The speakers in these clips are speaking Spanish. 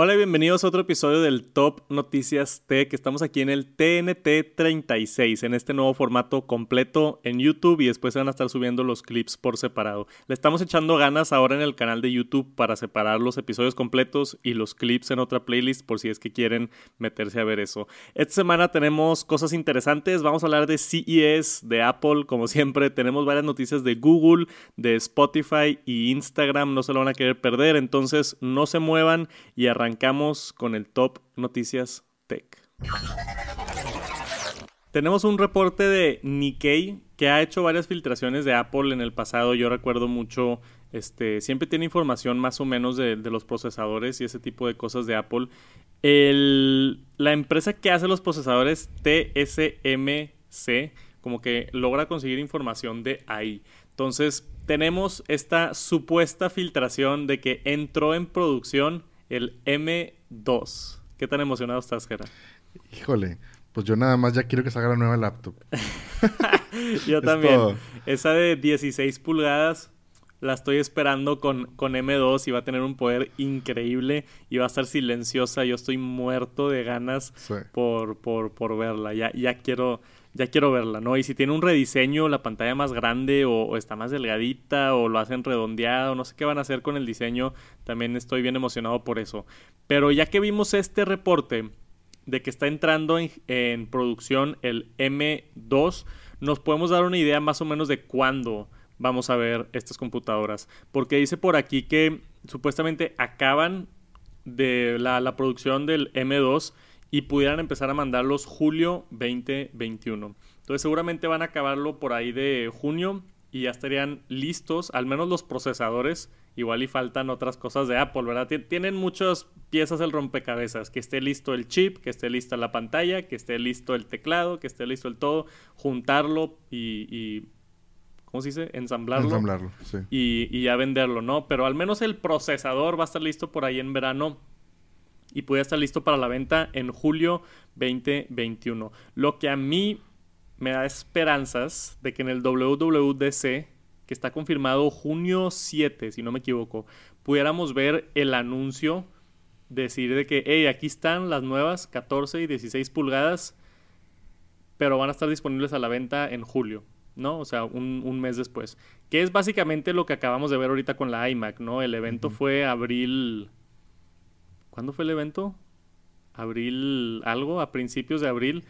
Hola y bienvenidos a otro episodio del Top Noticias Tech. Estamos aquí en el TNT 36, en este nuevo formato completo en YouTube y después se van a estar subiendo los clips por separado. Le estamos echando ganas ahora en el canal de YouTube para separar los episodios completos y los clips en otra playlist por si es que quieren meterse a ver eso. Esta semana tenemos cosas interesantes. Vamos a hablar de CES, de Apple, como siempre. Tenemos varias noticias de Google, de Spotify y Instagram. No se lo van a querer perder, entonces no se muevan y arranquen arrancamos con el Top Noticias Tech. Tenemos un reporte de Nikkei que ha hecho varias filtraciones de Apple en el pasado. Yo recuerdo mucho, este, siempre tiene información más o menos de, los procesadores y ese tipo de cosas de Apple. la empresa que hace los procesadores TSMC, como que logra conseguir información de ahí. Entonces, tenemos esta supuesta filtración de que entró en producción el M2. ¿Qué tan emocionado estás, Gera? Híjole, pues yo nada más ya quiero que salga la nueva laptop. yo también. Esa de 16 pulgadas la estoy esperando con, con M2 y va a tener un poder increíble y va a estar silenciosa. Yo estoy muerto de ganas por, por, por verla. Ya, ya quiero ya quiero verla, ¿no? Y si tiene un rediseño, la pantalla más grande o, está más delgadita o lo hacen redondeado, no sé qué van a hacer con el diseño, también estoy bien emocionado por eso. Pero ya que vimos este reporte de que está entrando en, producción el M2, nos podemos dar una idea más o menos de cuándo vamos a ver estas computadoras. Porque dice por aquí que supuestamente acaban de la, la producción del M2 y pudieran empezar a mandarlos julio 2021. Entonces seguramente van a acabarlo por ahí de junio y ya estarían listos, al menos los procesadores. Igual y faltan otras cosas de Apple, ¿verdad? Tienen muchas piezas del rompecabezas. Que esté listo el chip, que esté lista la pantalla, que esté listo el teclado, que esté listo el todo. Juntarlo y, ¿cómo se dice? Ensamblarlo. Ensamblarlo, sí. Y, y ya venderlo, ¿no? Pero al menos el procesador va a estar listo por ahí en verano y puede estar listo para la venta en julio 2021. Lo que a mí me da esperanzas de que en el WWDC, que está confirmado junio 7, si no me equivoco, pudiéramos ver el anuncio, decir de que, hey, aquí están las nuevas 14 y 16 pulgadas, pero van a estar disponibles a la venta en julio. ¿no? O sea, un, mes después. Que es básicamente lo que acabamos de ver ahorita con la iMac, ¿no? El evento fue abril ¿Cuándo fue el evento? Abril algo, a principios de abril.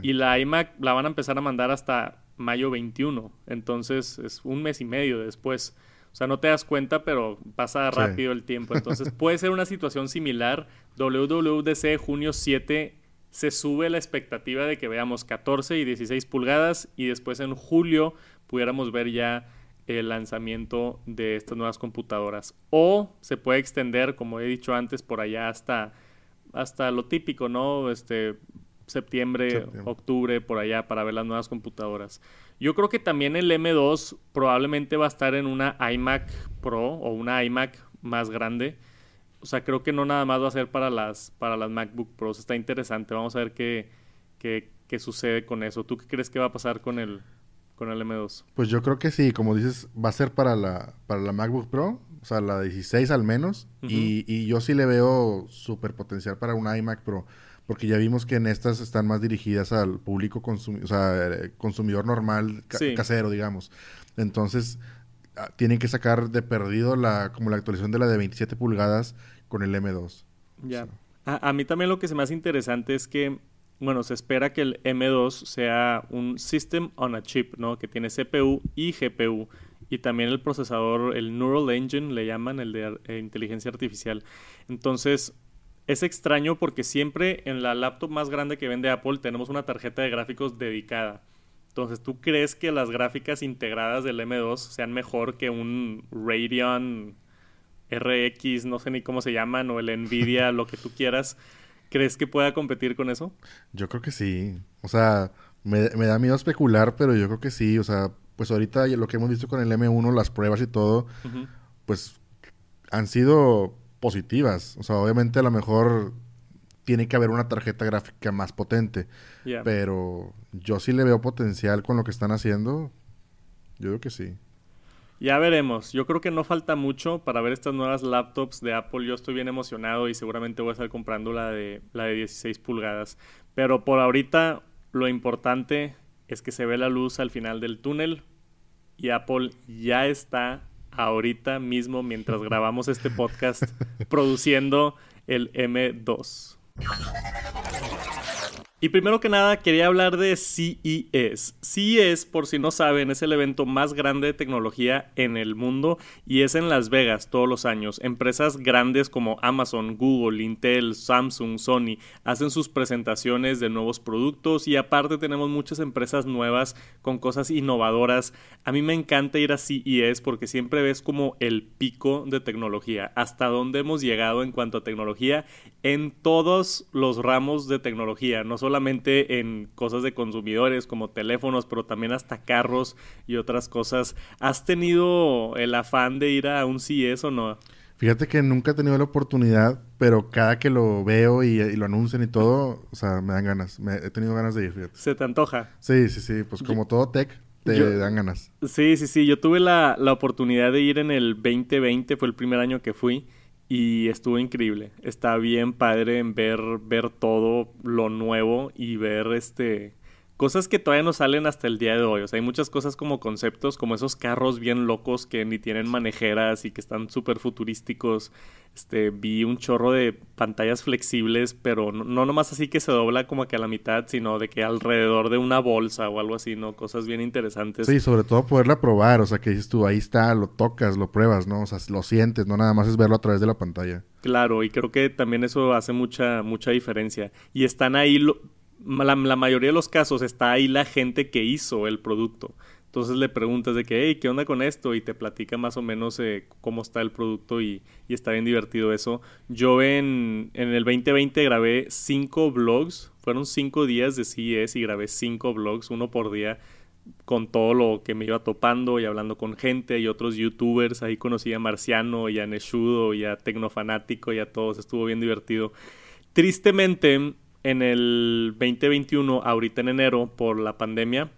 Y la iMac la van a empezar a mandar hasta mayo 21. Entonces es un mes y medio después. O sea, no te das cuenta, pero pasa rápido el tiempo. Entonces puede ser una situación similar. WWDC junio 7 se sube la expectativa de que veamos 14 y 16 pulgadas y después en julio pudiéramos ver ya el lanzamiento de estas nuevas computadoras. O se puede extender, como he dicho antes, por allá hasta, hasta lo típico, ¿no? Este, septiembre, octubre, por allá, para ver las nuevas computadoras. Yo creo que también el M2 probablemente va a estar en una iMac Pro o una iMac más grande. O sea, creo que no nada más va a ser para las, para las MacBook Pros. Está interesante. Vamos a ver qué, qué, qué sucede con eso. ¿Tú qué crees que va a pasar con el, con el M2? Pues yo creo que sí, como dices, va a ser para la, para la MacBook Pro, o sea, la 16 al menos, y, yo sí le veo súper potencial para una iMac Pro, porque ya vimos que en estas están más dirigidas al público o sea, consumidor normal, casero, digamos. Entonces, ah, tienen que sacar de perdido la, como la actualización de la de 27 pulgadas con el M2. Ya. a mí también lo que se me hace interesante es que bueno, se espera que el M2 sea un System on a Chip, ¿no? Que tiene CPU y GPU. Y también el procesador, el Neural Engine, le llaman, el de eh, inteligencia artificial. Entonces, es extraño porque siempre en la laptop más grande que vende Apple tenemos una tarjeta de gráficos dedicada. Entonces, ¿tú crees que las gráficas integradas del M2 sean mejor que un Radeon RX, no sé ni cómo se llaman, o el Nvidia, lo que tú quieras? ¿Crees que pueda competir con eso? Yo creo que sí. O sea, me, da miedo especular, pero yo creo que sí. O sea, pues ahorita lo que hemos visto con el M1, las pruebas y todo, pues han sido positivas. O sea, obviamente a lo mejor tiene que haber una tarjeta gráfica más potente. Pero yo sí le veo potencial con lo que están haciendo. Yo creo que sí. Ya veremos. Yo creo que no falta mucho para ver estas nuevas laptops de Apple. Yo estoy bien emocionado y seguramente voy a estar comprando la de, la de 16 pulgadas. Pero por ahorita lo importante es que se ve la luz al final del túnel y Apple ya está ahorita mismo mientras grabamos este podcast produciendo el M2. Y primero que nada quería hablar de CES. CES, por si no saben, es el evento más grande de tecnología en el mundo y es en Las Vegas todos los años. Empresas grandes como Amazon, Google, Intel, Samsung, Sony hacen sus presentaciones de nuevos productos y aparte tenemos muchas empresas nuevas con cosas innovadoras. A mí me encanta ir a CES porque siempre ves como el pico de tecnología, hasta dónde hemos llegado en cuanto a tecnología en todos los ramos de tecnología, no solamente en cosas de consumidores como teléfonos, pero también hasta carros y otras cosas. ¿Has tenido el afán de ir a un CES o no? Fíjate que nunca he tenido la oportunidad, pero cada que lo veo y, lo anuncian y todo, o sea, me dan ganas. Me, he tenido ganas de ir, fíjate. ¿Se te antoja? Sí, sí, sí. Pues como todo tech, te dan ganas. Sí, sí, sí. Yo tuve la, la oportunidad de ir en el 2020, fue el primer año que fui y estuvo increíble. Está bien padre ver, ver todo lo nuevo y ver este cosas que todavía no salen hasta el día de hoy. O sea, hay muchas cosas como conceptos, como esos carros bien locos que ni tienen manejeras y que están súper futurísticos. Este, vi un chorro de pantallas flexibles, pero no, no, nomás así que se dobla como que a la mitad, sino de que alrededor de una bolsa o algo así, ¿no? Cosas bien interesantes. Sí, sobre todo poderla probar, o sea, que dices tú, ahí está, lo tocas, lo pruebas, ¿no? O sea, lo sientes, no nada más es verlo a través de la pantalla. Claro, y creo que también eso hace mucha, mucha diferencia. Y están ahí, la, mayoría de los casos está ahí la gente que hizo el producto. Entonces le preguntas de que, hey, ¿qué onda con esto? Y te platica más o menos eh, cómo está el producto y, y, está bien divertido eso. Yo en, en el 2020 grabé cinco vlogs, fueron cinco días de CES y grabé cinco vlogs, uno por día, con todo lo que me iba topando y hablando con gente y otros youtubers. Ahí conocí a Marciano y a Neshudo y a Tecnofanático y a todos, estuvo bien divertido. Tristemente, en el 2021, ahorita en enero, por la pandemia,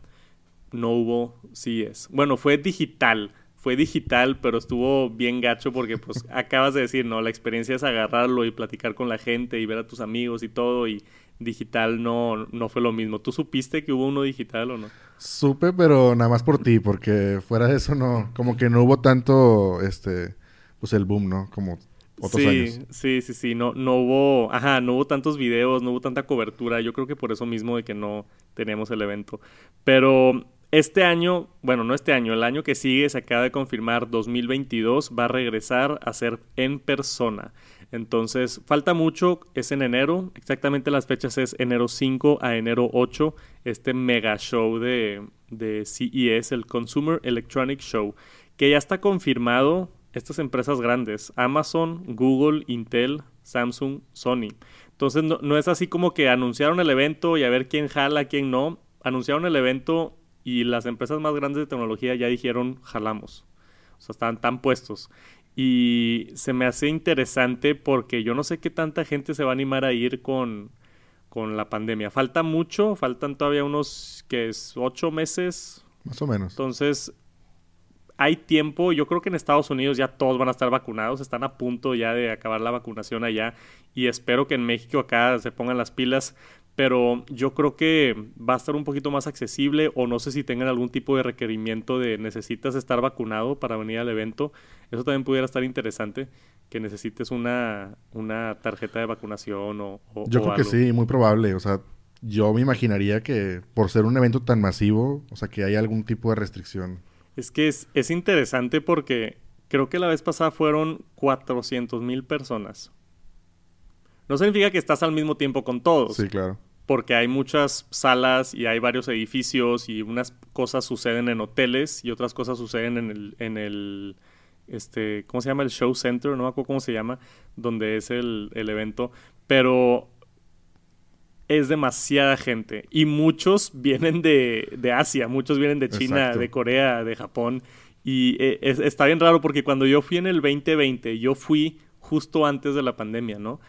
no hubo CES. Bueno, fue digital, fue digital, pero estuvo bien gacho porque pues acabas de decir, ¿no? La experiencia es agarrarlo y platicar con la gente y ver a tus amigos y todo y digital no, no fue lo mismo. ¿Tú supiste que hubo uno digital o no? Supe, pero nada más por ti, porque fuera de eso no, como que no hubo tanto, este, pues el boom, ¿no? Como otros sí, años. Sí, sí, sí, no, no hubo, ajá, no hubo tantos videos, no hubo tanta cobertura. Yo creo que por eso mismo de que no tenemos el evento. Pero este año, bueno, no este año, el año que sigue se acaba de confirmar 2022 va a regresar a ser en persona. Entonces, falta mucho, es en enero, exactamente las fechas es enero 5 a enero 8, este mega show de, de CES, el Consumer Electronic Show, que ya está confirmado estas empresas grandes, Amazon, Google, Intel, Samsung, Sony. Entonces, no, no es así como que anunciaron el evento y a ver quién jala, quién no. Anunciaron el evento y las empresas más grandes de tecnología ya dijeron jalamos. O sea, están tan puestos. Y se me hace interesante porque yo no sé qué tanta gente se va a animar a ir con, con la pandemia. Falta mucho, faltan todavía unos que es ocho meses. Más o menos. Entonces, hay tiempo. Yo creo que en Estados Unidos ya todos van a estar vacunados. Están a punto ya de acabar la vacunación allá. Y espero que en México acá se pongan las pilas pero yo creo que va a estar un poquito más accesible o no sé si tengan algún tipo de requerimiento de necesitas estar vacunado para venir al evento. Eso también pudiera estar interesante, que necesites una, una tarjeta de vacunación o... o yo creo que sí, muy probable. O sea, yo me imaginaría que por ser un evento tan masivo, o sea, que hay algún tipo de restricción. Es que es, es interesante porque creo que la vez pasada fueron 400 mil personas no significa que estás al mismo tiempo con todos. Sí, claro. Porque hay muchas salas y hay varios edificios y unas cosas suceden en hoteles y otras cosas suceden en el, en el este, ¿cómo se llama? El Show Center, no me acuerdo cómo se llama, donde es el, el evento. Pero es demasiada gente. Y muchos vienen de, de Asia, muchos vienen de China, de Corea, de Japón. Y eh, está bien raro porque cuando yo fui en el 2020, yo fui justo antes de la pandemia, ¿no?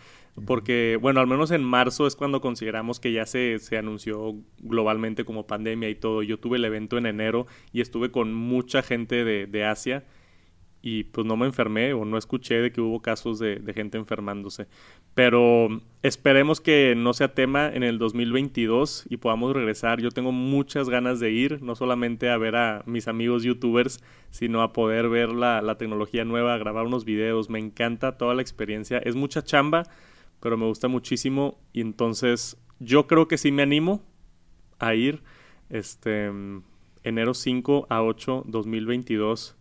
porque, bueno, al menos en marzo es cuando consideramos que ya se, se anunció globalmente como pandemia y todo. Yo tuve el evento en enero y estuve con mucha gente de, de Asia y pues no me enfermé o no escuché de que hubo casos de, gente enfermándose. Pero esperemos que no sea tema en el 2022 y podamos regresar. Yo tengo muchas ganas de ir, no solamente a ver a mis amigos youtubers, sino a poder ver la, la tecnología nueva, grabar unos videos. Me encanta toda la experiencia. Es mucha chamba, pero me gusta muchísimo y entonces yo creo que sí me animo a ir. Este enero 5 a 8 2022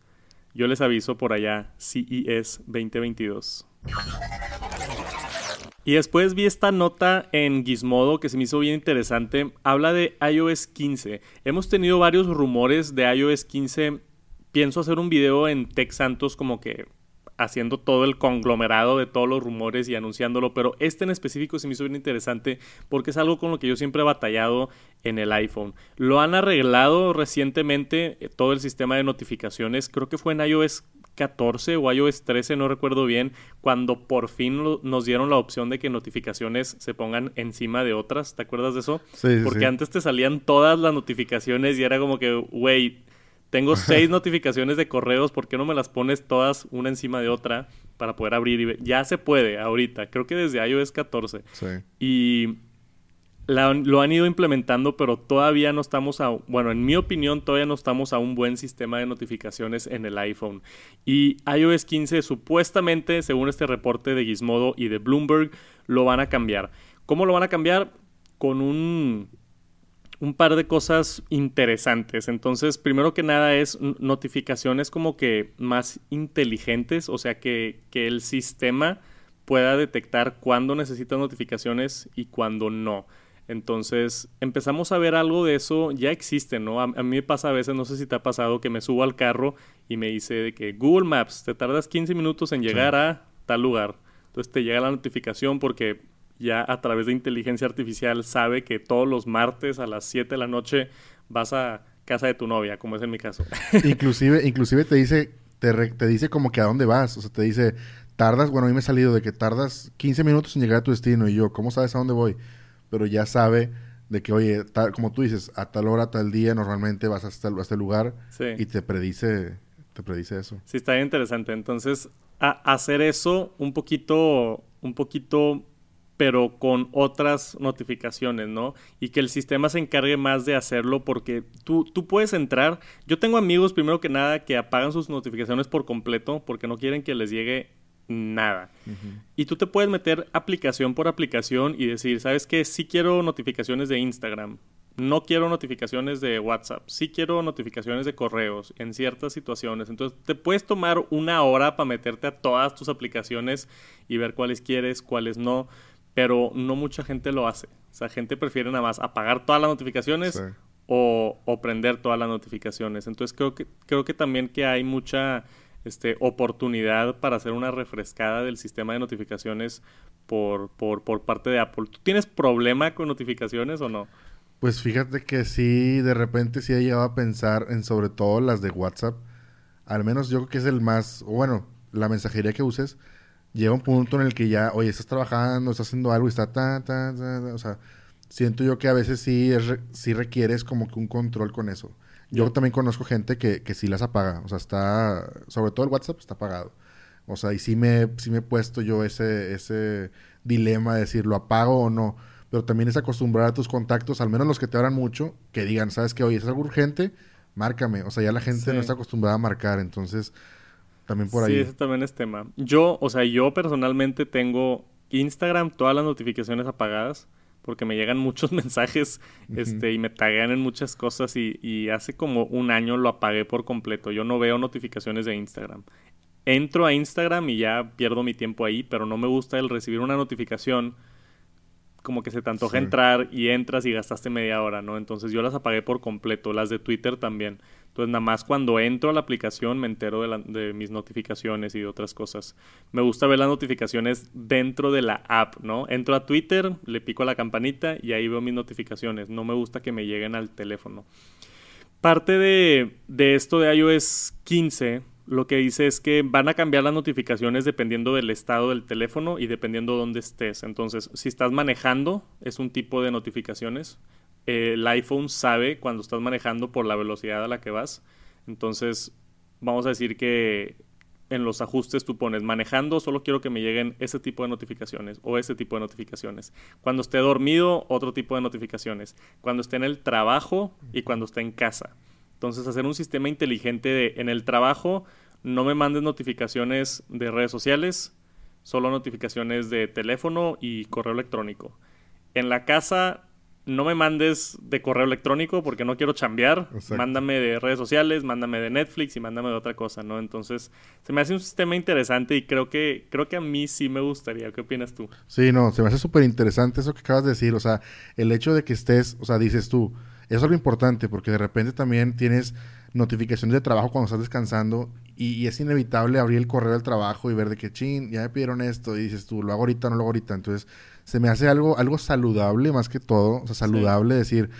yo les aviso por allá, CES 2022. Y después vi esta nota en Gizmodo que se me hizo bien interesante. Habla de iOS 15. Hemos tenido varios rumores de iOS 15. Pienso hacer un video en Tech Santos como que haciendo todo el conglomerado de todos los rumores y anunciándolo, pero este en específico se me hizo bien interesante porque es algo con lo que yo siempre he batallado en el iPhone. Lo han arreglado recientemente eh, todo el sistema de notificaciones, creo que fue en iOS 14 o iOS 13, no recuerdo bien, cuando por fin nos dieron la opción de que notificaciones se pongan encima de otras. ¿Te acuerdas de eso? Sí, Porque antes te salían todas las notificaciones y era como que, güey, tengo seis notificaciones de correos, ¿por qué no me las pones todas una encima de otra para poder abrir y ver? Ya se puede ahorita, creo que desde iOS 14. Sí. Y lo han ido implementando, pero todavía no estamos a, bueno, en mi opinión, todavía no estamos a un buen sistema de notificaciones en el iPhone. Y iOS 15 supuestamente, según este reporte de Gizmodo y de Bloomberg, lo van a cambiar. ¿Cómo lo van a cambiar? Con un un par de cosas interesantes. Entonces, primero que nada es notificaciones como que más inteligentes, o sea, que, el sistema pueda detectar cuándo necesita notificaciones y cuándo no. Entonces, empezamos a ver algo de eso, ya existe, ¿no? A, mí me pasa a veces, no sé si te ha pasado, que me subo al carro y me dice de que Google Maps, te tardas 15 minutos en llegar a tal lugar. Entonces te llega la notificación porque ya a través de inteligencia artificial sabe que todos los martes a las 7 de la noche vas a casa de tu novia, como es en mi caso. inclusive, inclusive te dice, te, te dice como que a dónde vas. O sea, te dice, tardas, bueno, a mí me ha salido de que tardas 15 minutos en llegar a tu destino. Y yo, ¿cómo sabes a dónde voy? Pero ya sabe de que, oye, como tú dices, a tal hora, tal día, normalmente vas hasta, a este lugar y te predice, te predice eso. Sí, está bien interesante. Entonces, a hacer eso un poquito, un poquito pero con otras notificaciones, ¿no? Y que el sistema se encargue más de hacerlo porque tú, tú puedes entrar. Yo tengo amigos, primero que nada, que apagan sus notificaciones por completo porque no quieren que les llegue nada. Y tú te puedes meter aplicación por aplicación y decir, ¿sabes qué? Sí quiero notificaciones de Instagram. No quiero notificaciones de WhatsApp. Sí quiero notificaciones de correos en ciertas situaciones. Entonces te puedes tomar una hora para meterte a todas tus aplicaciones y ver cuáles quieres, cuáles no pero no mucha gente lo hace. O sea, gente prefiere nada más apagar todas las notificaciones o, o, prender todas las notificaciones. Entonces creo que, creo que también que hay mucha este, oportunidad para hacer una refrescada del sistema de notificaciones por, por, por parte de Apple. ¿Tú tienes problema con notificaciones o no? Pues fíjate que sí, de repente sí he llegado a pensar en sobre todo las de WhatsApp. Al menos yo creo que es el más, bueno, la mensajería que uses llega un punto en el que ya, oye, estás trabajando, estás haciendo algo y está ta, ta, ta, o sea, siento yo que a veces sí, es, sí requieres como que un control con eso. Yo también conozco gente que, que sí las apaga, o sea, está, sobre todo el WhatsApp está apagado. O sea, y sí me, sí me he puesto yo ese, ese dilema de decir, ¿lo apago o no? Pero también es acostumbrar a tus contactos, al menos los que te hablan mucho, que digan, ¿sabes qué? Oye, es algo urgente, márcame. O sea, ya la gente no está acostumbrada a marcar, entonces también por ahí. Sí, ese también es tema. Yo, o sea, yo personalmente tengo Instagram, todas las notificaciones apagadas, porque me llegan muchos mensajes este, y me taguean en muchas cosas y, y hace como un año lo apagué por completo. Yo no veo notificaciones de Instagram. Entro a Instagram y ya pierdo mi tiempo ahí, pero no me gusta el recibir una notificación como que se te antoja entrar y entras y gastaste media hora, ¿no? Entonces yo las apagué por completo, las de Twitter también. Entonces nada más cuando entro a la aplicación me entero de, mis notificaciones y de otras cosas. Me gusta ver las notificaciones dentro de la app, ¿no? Entro a Twitter, le pico a la campanita y ahí veo mis notificaciones. No me gusta que me lleguen al teléfono. Parte de, de esto de iOS 15 lo que dice es que van a cambiar las notificaciones dependiendo del estado del teléfono y dependiendo dónde estés. Entonces, si estás manejando, es un tipo de notificaciones. El iPhone sabe cuando estás manejando por la velocidad a la que vas. Entonces, vamos a decir que en los ajustes tú pones manejando, solo quiero que me lleguen ese tipo de notificaciones o ese tipo de notificaciones. Cuando esté dormido, otro tipo de notificaciones. Cuando esté en el trabajo y cuando esté en casa. Entonces, hacer un sistema inteligente de en el trabajo, no me mandes notificaciones de redes sociales, solo notificaciones de teléfono y correo electrónico. En la casa, no me mandes de correo electrónico porque no quiero chambear. Mándame de redes sociales, mándame de Netflix y mándame de otra cosa, ¿no? Entonces, se me hace un sistema interesante y creo que, creo que a mí sí me gustaría. ¿Qué opinas tú? Sí, no, se me hace súper interesante eso que acabas de decir. O sea, el hecho de que estés, o sea, dices tú, eso es algo importante porque de repente también tienes notificaciones de trabajo cuando estás descansando y, es inevitable abrir el correo del trabajo y ver de que, chin, ya me pidieron esto y dices tú, lo hago ahorita, no lo hago ahorita. Entonces, se me hace algo, algo saludable más que todo, o sea, saludable decir,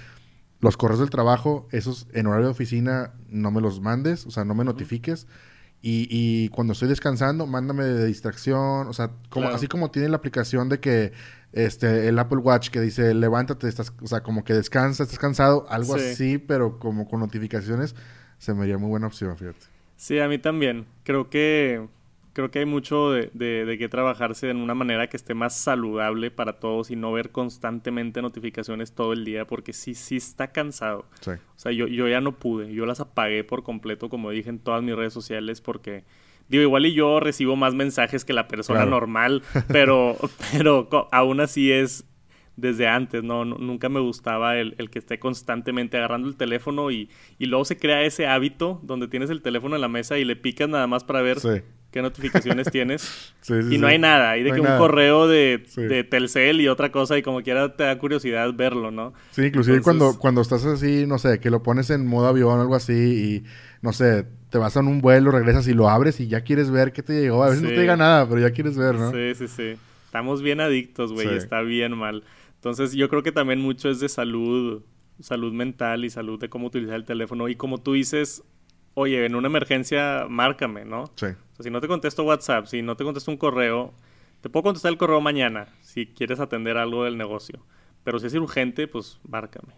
los correos del trabajo, esos en horario de oficina, no me los mandes, o sea, no me notifiques. Y, y, cuando estoy descansando, mándame de distracción, o sea, como, así como tiene la aplicación de que este el Apple Watch que dice levántate, estás, o sea, como que descansa, estás cansado, algo así, pero como con notificaciones, se me haría muy buena opción, fíjate. Sí, a mí también. Creo que creo que hay mucho de, de, que trabajarse en una manera que esté más saludable para todos y no ver constantemente notificaciones todo el día porque sí, sí está cansado. O sea, yo, yo ya no pude, yo las apagué por completo, como dije en todas mis redes sociales, porque digo, igual y yo recibo más mensajes que la persona normal, pero, pero aún así es desde antes, ¿no? Nunca me gustaba el, el, que esté constantemente agarrando el teléfono y, y, luego se crea ese hábito donde tienes el teléfono en la mesa y le picas nada más para ver qué notificaciones tienes. y no hay nada. Hay de que un correo de, de, Telcel y otra cosa y como quiera te da curiosidad verlo, ¿no? Sí, inclusive cuando, cuando estás así, no sé, que lo pones en modo avión o algo así y, no sé, te vas a un vuelo, regresas y lo abres y ya quieres ver qué te llegó. A veces no te llega nada, pero ya quieres ver, ¿no? Sí, sí, sí. Estamos bien adictos, güey. Está bien mal. Entonces yo creo que también mucho es de salud, salud mental y salud de cómo utilizar el teléfono. Y como tú dices, oye, en una emergencia, márcame, ¿no? Sí. O sea, si no te contesto WhatsApp, si no te contesto un correo, te puedo contestar el correo mañana si quieres atender algo del negocio. Pero si es urgente, pues márcame.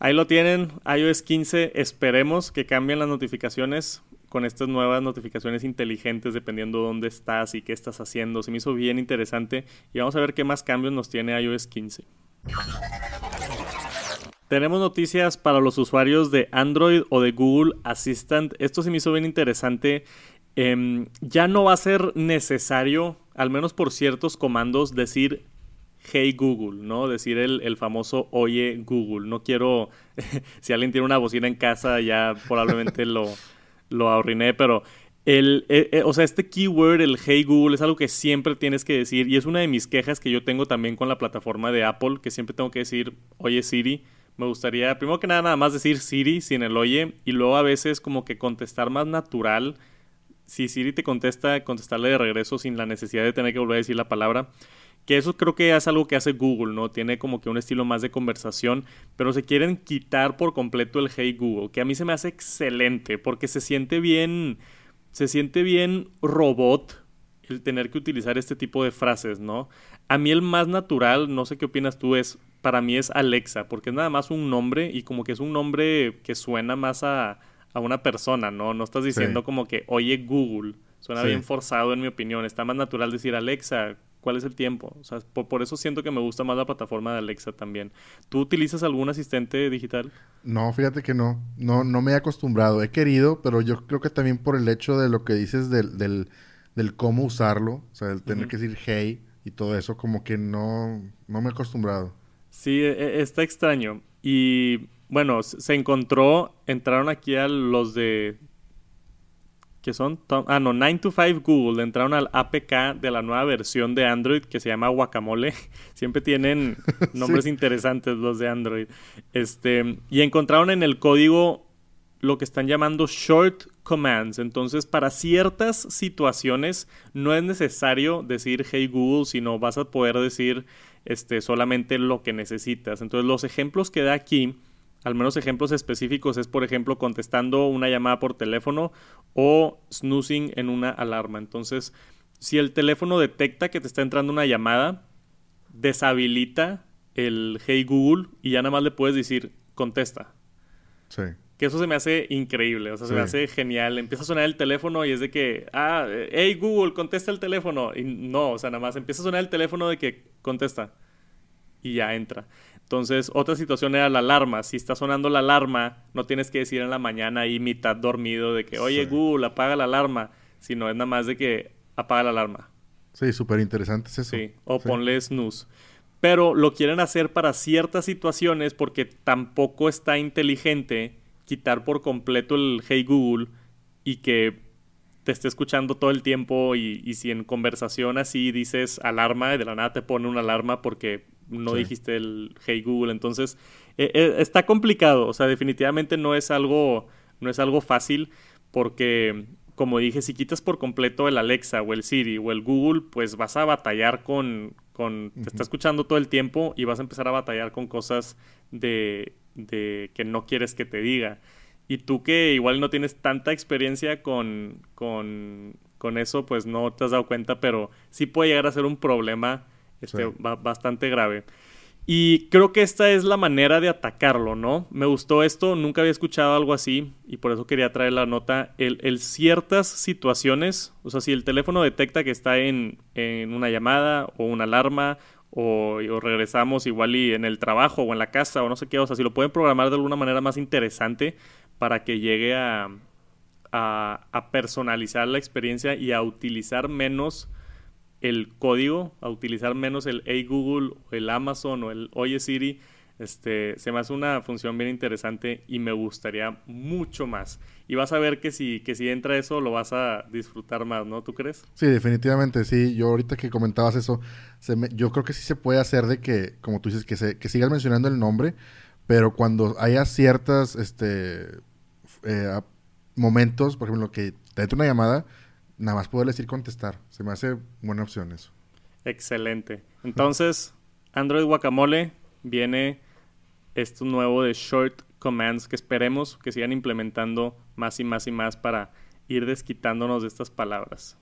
Ahí lo tienen, iOS 15. Esperemos que cambien las notificaciones con estas nuevas notificaciones inteligentes dependiendo dónde estás y qué estás haciendo. Se me hizo bien interesante y vamos a ver qué más cambios nos tiene iOS 15. Tenemos noticias para los usuarios de Android o de Google Assistant. Esto se me hizo bien interesante. Em, ya no va a ser necesario, al menos por ciertos comandos, decir Hey Google, ¿no? Decir el, famoso Oye Google. No quiero, si alguien tiene una bocina en casa, ya probablemente lo, lo ahorriné, pero el, eh, eh, o sea, este keyword, el Hey Google, es algo que siempre tienes que decir y es una de mis quejas que yo tengo también con la plataforma de Apple, que siempre tengo que decir Oye Siri me gustaría, primero que nada, nada más decir Siri sin el oye y luego a veces como que contestar más natural. Si Siri te contesta, contestarle de regreso sin la necesidad de tener que volver a decir la palabra. Que eso creo que es algo que hace Google, ¿no? Tiene como que un estilo más de conversación, pero se quieren quitar por completo el Hey Google, que a mí se me hace excelente porque se siente bien, se siente bien robot el tener que utilizar este tipo de frases, ¿no? A mí el más natural, no sé qué opinas tú, es para mí es Alexa, porque es nada más un nombre y como que es un nombre que suena más a, a una persona, ¿no? No estás diciendo como que, oye Google, suena bien forzado en mi opinión, está más natural decir Alexa, ¿cuál es el tiempo? O sea, por, eso siento que me gusta más la plataforma de Alexa también. ¿Tú utilizas algún asistente digital? No, fíjate que no, no, no me he acostumbrado, he querido, pero yo creo que también por el hecho de lo que dices del, del, del cómo usarlo, o sea, el tener que decir hey y todo eso, como que no, no me he acostumbrado. Sí, e, e, está extraño. Y bueno, se encontró, entraron aquí a los de... ¿Qué son? ah, no, 9 to 5 Google. Entraron al APK de la nueva versión de Android que se llama Guacamole. Siempre tienen nombres interesantes los de Android. Este, y encontraron en el código lo que están llamando short commands. Entonces, para ciertas situaciones no es necesario decir hey Google, sino vas a poder decir este, solamente lo que necesitas. Entonces los ejemplos que da aquí al menos ejemplos específicos, es por ejemplo contestando una llamada por teléfono o snoozing en una alarma. Entonces, si el teléfono detecta que te está entrando una llamada, deshabilita el Hey Google y ya nada más le puedes decir contesta. Sí. Que eso se me hace increíble, o sea, se me hace genial. Empieza a sonar el teléfono y es de que, ah, hey Google, contesta el teléfono. Y no, o sea, nada más empieza a sonar el teléfono de que contesta. Y ya entra. Entonces, otra situación era la alarma. Si está sonando la alarma, no tienes que decir en la mañana ahí mitad dormido de que, oye Google, apaga la alarma. Sino es nada más de que apaga la alarma. Sí, súper interesante es eso. Sí, o ponle snooze. Pero lo quieren hacer para ciertas situaciones porque tampoco está inteligente quitar por completo el Hey Google y que te esté escuchando todo el tiempo y, si en conversación así dices alarma y de la nada te pone una alarma porque no dijiste el Hey Google. Entonces, eh, eh, está complicado. O sea, definitivamente no es algo, no es algo fácil porque, como dije, si quitas por completo el Alexa o el Siri o el Google, pues vas a batallar con, con te está escuchando todo el tiempo y vas a empezar a batallar con cosas de, de que no quieres que te diga. Y tú que igual no tienes tanta experiencia con, con, con eso, pues no te has dado cuenta, pero sí puede llegar a ser un problema este, bastante grave. Y creo que esta es la manera de atacarlo, ¿no? Me gustó esto, nunca había escuchado algo así y por eso quería traer la nota. El, ciertas situaciones, o sea, si el teléfono detecta que está en, en una llamada o una alarma o, regresamos igual y en el trabajo o en la casa o no sé qué, o sea, si lo pueden programar de alguna manera más interesante para que llegue a, a, personalizar la experiencia y a utilizar menos el código, a utilizar menos el Hey Google, el Amazon o el Oye Siri, este, se me hace una función bien interesante y me gustaría mucho más. Y vas a ver que si, que si entra eso lo vas a disfrutar más, ¿no? ¿Tú crees? Sí, definitivamente, sí. Yo ahorita que comentabas eso, yo creo que sí se puede hacer de que, como tú dices, que, se, que sigas mencionando el nombre, pero cuando haya ciertas este, eh, momentos, por ejemplo, que te entra una llamada, nada más poder decir contestar. Se me hace buena opción eso. Excelente. Entonces, Android Guacamole viene esto nuevo de short commands que esperemos que sigan implementando más y más y más para ir desquitándonos de estas palabras.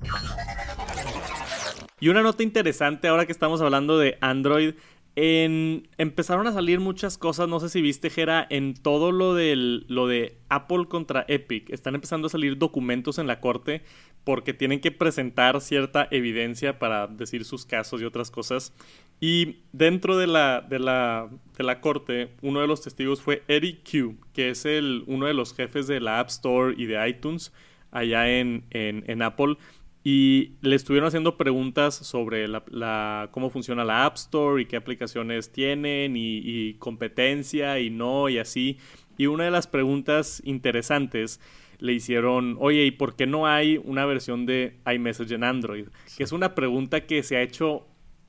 Y una nota interesante ahora que estamos hablando de Android en, empezaron a salir muchas cosas, no sé si viste, Jera, en todo lo, del, lo de Apple contra Epic. Están empezando a salir documentos en la corte porque tienen que presentar cierta evidencia para decir sus casos y otras cosas. Y dentro de la, de la, de la corte, uno de los testigos fue Eddie Q, que es el, uno de los jefes de la App Store y de iTunes allá en, en, en Apple y le estuvieron haciendo preguntas sobre la, cómo funciona la App Store y qué aplicaciones tienen y, competencia y no y así. Y una de las preguntas interesantes le hicieron, oye, ¿y por qué no hay una versión de iMessage en Android? Que es una pregunta que se ha hecho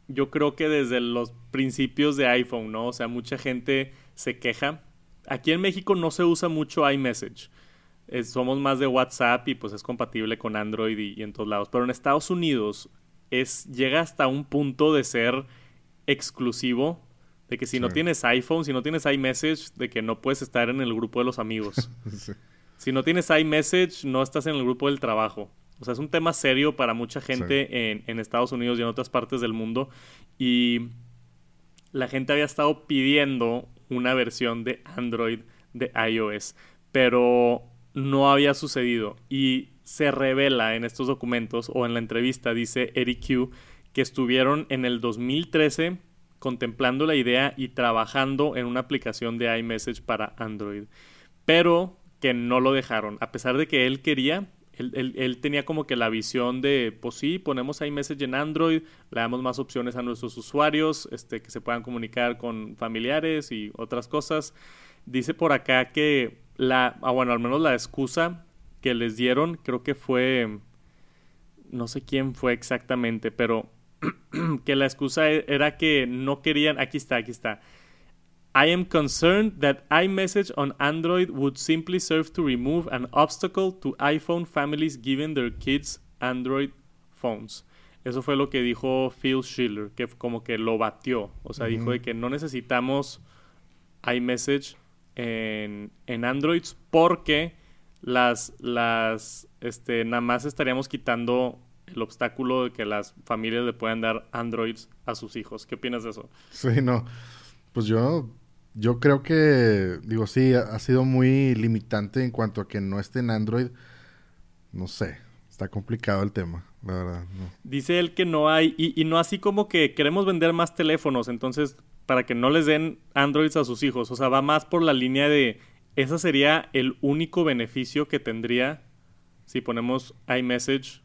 yo creo que desde los principios de iPhone, ¿no? O sea, mucha gente se queja. Aquí en México no se usa mucho iMessage somos más de WhatsApp y pues es compatible con Android y, en todos lados. Pero en Estados Unidos es, llega hasta un punto de ser exclusivo. De que si no tienes iPhone, si no tienes iMessage, de que no puedes estar en el grupo de los amigos. Si no tienes iMessage, no estás en el grupo del trabajo. O sea, es un tema serio para mucha gente en, en Estados Unidos y en otras partes del mundo. Y la gente había estado pidiendo una versión de Android de iOS. Pero no había sucedido. Y se revela en estos documentos o en la entrevista, dice Eric Q, que estuvieron en el 2013 contemplando la idea y trabajando en una aplicación de iMessage para Android, pero que no lo dejaron, a pesar de que él quería, él, tenía como que la visión de, pues sí, ponemos iMessage en Android, le damos más opciones a nuestros usuarios, este, que se puedan comunicar con familiares y otras cosas. Dice por acá que la, ah, bueno, al menos la excusa que les dieron, creo que fue, no sé quién fue exactamente, pero que la excusa e, era que no querían, aquí está, aquí está. I am concerned that iMessage on Android would simply serve to remove an obstacle to iPhone families giving their kids Android phones. Eso fue lo que dijo Phil Schiller, que como que lo batió. O sea, dijo de que no necesitamos iMessage en, en Androids porque las, las, este, nada más estaríamos quitando el obstáculo de que las familias le puedan dar Androids a sus hijos. ¿Qué opinas de eso? Sí, no. Pues yo, yo creo que, digo, sí, ha sido muy limitante en cuanto a que no esté en Android. No sé, está complicado el tema, la verdad. Dice él que no hay, y, y no así como que queremos vender más teléfonos, entonces para que no les den Androids a sus hijos. O sea, va más por la línea de, ese sería el único beneficio que tendría si ponemos iMessage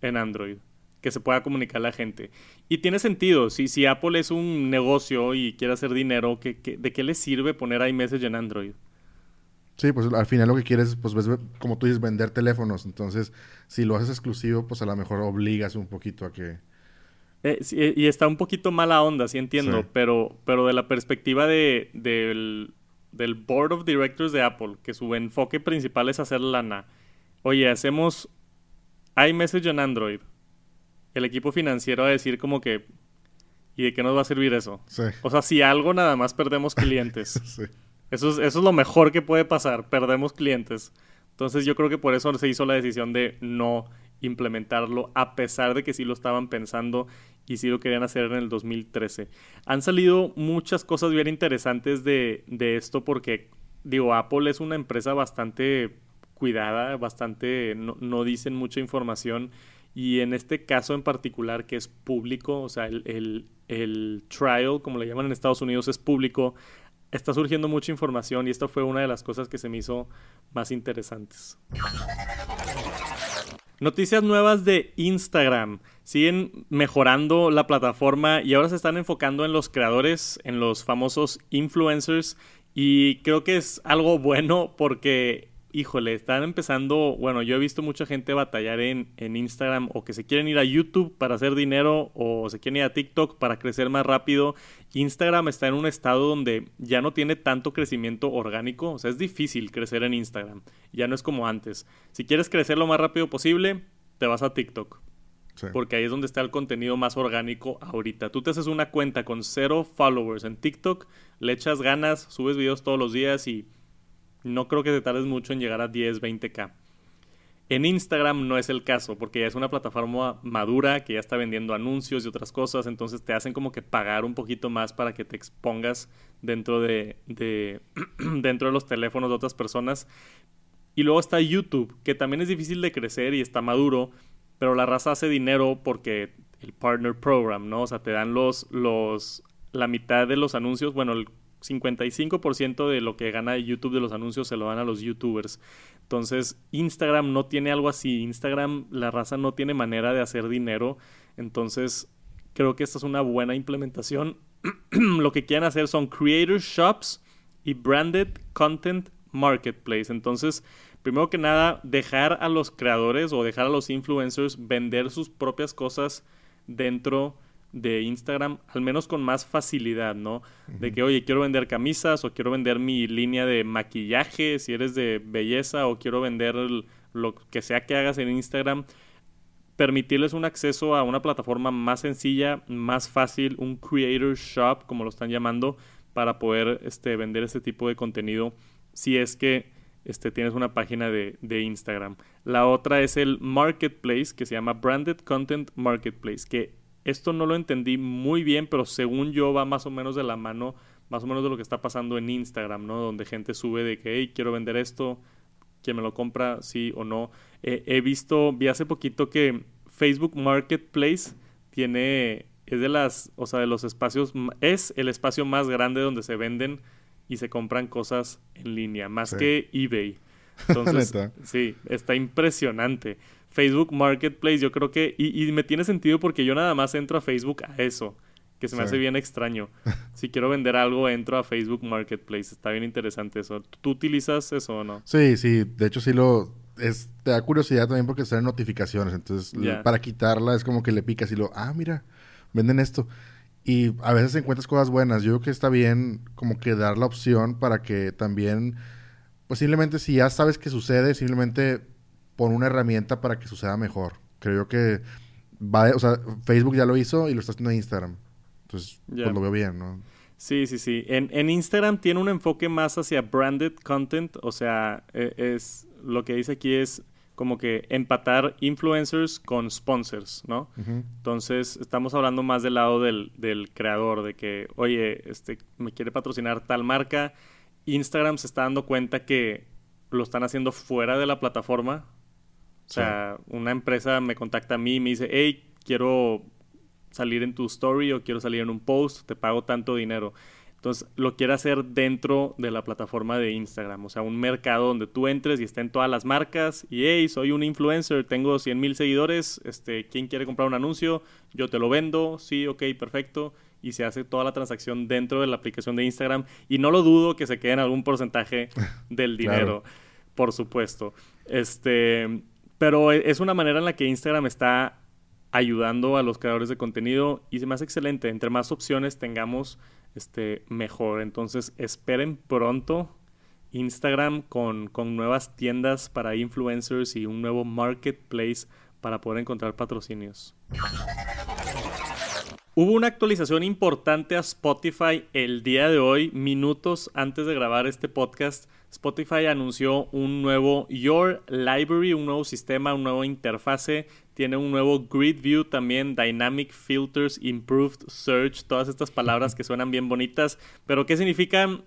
en Android, que se pueda comunicar a la gente. Y tiene sentido, si, si Apple es un negocio y quiere hacer dinero, ¿qué, de qué le sirve poner iMessage en Android? Sí, pues al final lo que quieres, pues como tú dices, vender teléfonos. Entonces, si lo haces exclusivo, pues a lo mejor obligas un poquito a que... Eh, y está un poquito mala onda, sí entiendo, Pero, pero de la perspectiva de, del, del Board of Directors de Apple, que su enfoque principal es hacer lana. Oye, hacemos iMessage en Android. El equipo financiero va a decir como que, ¿y de qué nos va a servir eso? O sea, si algo nada más perdemos clientes. eso, es, eso es lo mejor que puede pasar, perdemos clientes. Entonces yo creo que por eso se hizo la decisión de no implementarlo, a pesar de que sí lo estaban pensando y sí lo querían hacer en el 2013. Han salido muchas cosas bien interesantes de, de esto porque, digo, Apple es una empresa bastante cuidada, bastante, no, no, dicen mucha información y en este caso en particular que es público, o sea, el, el, el, trial, como le llaman en Estados Unidos, es público, está surgiendo mucha información y esto fue una de las cosas que se me hizo más interesantes. Noticias nuevas de Instagram. Siguen mejorando la plataforma y ahora se están enfocando en los creadores, en los famosos influencers. Y creo que es algo bueno porque híjole, están empezando, bueno, yo he visto mucha gente batallar en, en, Instagram o que se quieren ir a YouTube para hacer dinero o se quieren ir a TikTok para crecer más rápido. Instagram está en un estado donde ya no tiene tanto crecimiento orgánico, o sea, es difícil crecer en Instagram, ya no es como antes. Si quieres crecer lo más rápido posible, te vas a TikTok. Porque ahí es donde está el contenido más orgánico ahorita. Tú te haces una cuenta con cero followers en TikTok, le echas ganas, subes videos todos los días y no creo que te tardes mucho en llegar a 10, 20k. En Instagram no es el caso, porque ya es una plataforma madura que ya está vendiendo anuncios y otras cosas, entonces te hacen como que pagar un poquito más para que te expongas dentro de, dentro de los teléfonos de otras personas. Y luego está YouTube, que también es difícil de crecer y está maduro, pero la raza hace dinero porque el partner program, ¿no? O sea, te dan los, los, la mitad de los anuncios, bueno, el 55% de lo que gana YouTube de los anuncios se lo dan a los YouTubers. Entonces, Instagram no tiene algo así. Instagram, la raza no tiene manera de hacer dinero. Entonces, creo que esta es una buena implementación. lo que quieren hacer son Creator Shops y Branded Content Marketplace. Entonces, primero que nada, dejar a los creadores o dejar a los influencers vender sus propias cosas dentro de Instagram, al menos con más facilidad, ¿no? De que, oye, quiero vender camisas o quiero vender mi línea de maquillaje, si eres de belleza, o quiero vender lo que sea que hagas en Instagram. Permitirles un acceso a una plataforma más sencilla, más fácil, un creator shop, como lo están llamando, para poder este, vender este tipo de contenido si es que este, tienes una página de, de, Instagram. La otra es el marketplace que se llama Branded Content Marketplace, que esto no lo entendí muy bien, pero según yo va más o menos de la mano, más o menos de lo que está pasando en Instagram, ¿no? Donde gente sube de que, hey, quiero vender esto, ¿quién me lo compra, sí o no. Eh, he visto, vi hace poquito que Facebook Marketplace tiene, es de las, o sea, de los espacios, es el espacio más grande donde se venden y se compran cosas en línea, más que eBay. Entonces, sí, está impresionante. Facebook Marketplace, yo creo que, y, me tiene sentido porque yo nada más entro a Facebook a eso, que se me hace bien extraño. si quiero vender algo, entro a Facebook Marketplace, está bien interesante eso. ¿Tú utilizas eso o no? Sí, sí, de hecho sí lo, es, te da curiosidad también porque salen notificaciones, entonces para quitarla es como que le picas y lo, ah, mira, venden esto. Y a veces encuentras cosas buenas. Yo creo que está bien como que dar la opción para que también, pues simplemente si ya sabes que sucede, simplemente pon una herramienta para que suceda mejor. Creo que va, o sea, Facebook ya lo hizo y lo está haciendo Instagram. Entonces, pues lo veo bien, ¿no? Sí, sí, sí. En, en, Instagram tiene un enfoque más hacia branded content, o sea, e, es lo que dice aquí es como que empatar influencers con sponsors, ¿no? Entonces, estamos hablando más del lado del, del, creador, de que, oye, este, me quiere patrocinar tal marca. Instagram se está dando cuenta que lo están haciendo fuera de la plataforma. O sea, una empresa me contacta a mí y me dice, hey, quiero salir en tu story o quiero salir en un post, te pago tanto dinero. Entonces lo quiere hacer dentro de la plataforma de Instagram, o sea, un mercado donde tú entres y estén todas las marcas y, hey, soy un influencer, tengo 100 mil seguidores, este, ¿quién quiere comprar un anuncio? Yo te lo vendo, sí, ok, perfecto. Y se hace toda la transacción dentro de la aplicación de Instagram. Y no lo dudo que se queden algún porcentaje del dinero, por supuesto. Este, pero e, es una manera en la que Instagram está ayudando a los creadores de contenido y se me hace excelente. Entre más opciones tengamos, este, mejor. Entonces esperen pronto Instagram con, con nuevas tiendas para influencers y un nuevo marketplace para poder encontrar patrocinios. Hubo una actualización importante a Spotify el día de hoy, minutos antes de grabar este podcast. Spotify anunció un nuevo Your Library, un nuevo sistema, un nuevo interfase. Tiene un nuevo Grid View también, Dynamic Filters, Improved Search, todas estas palabras que suenan bien bonitas. Pero ¿qué significan?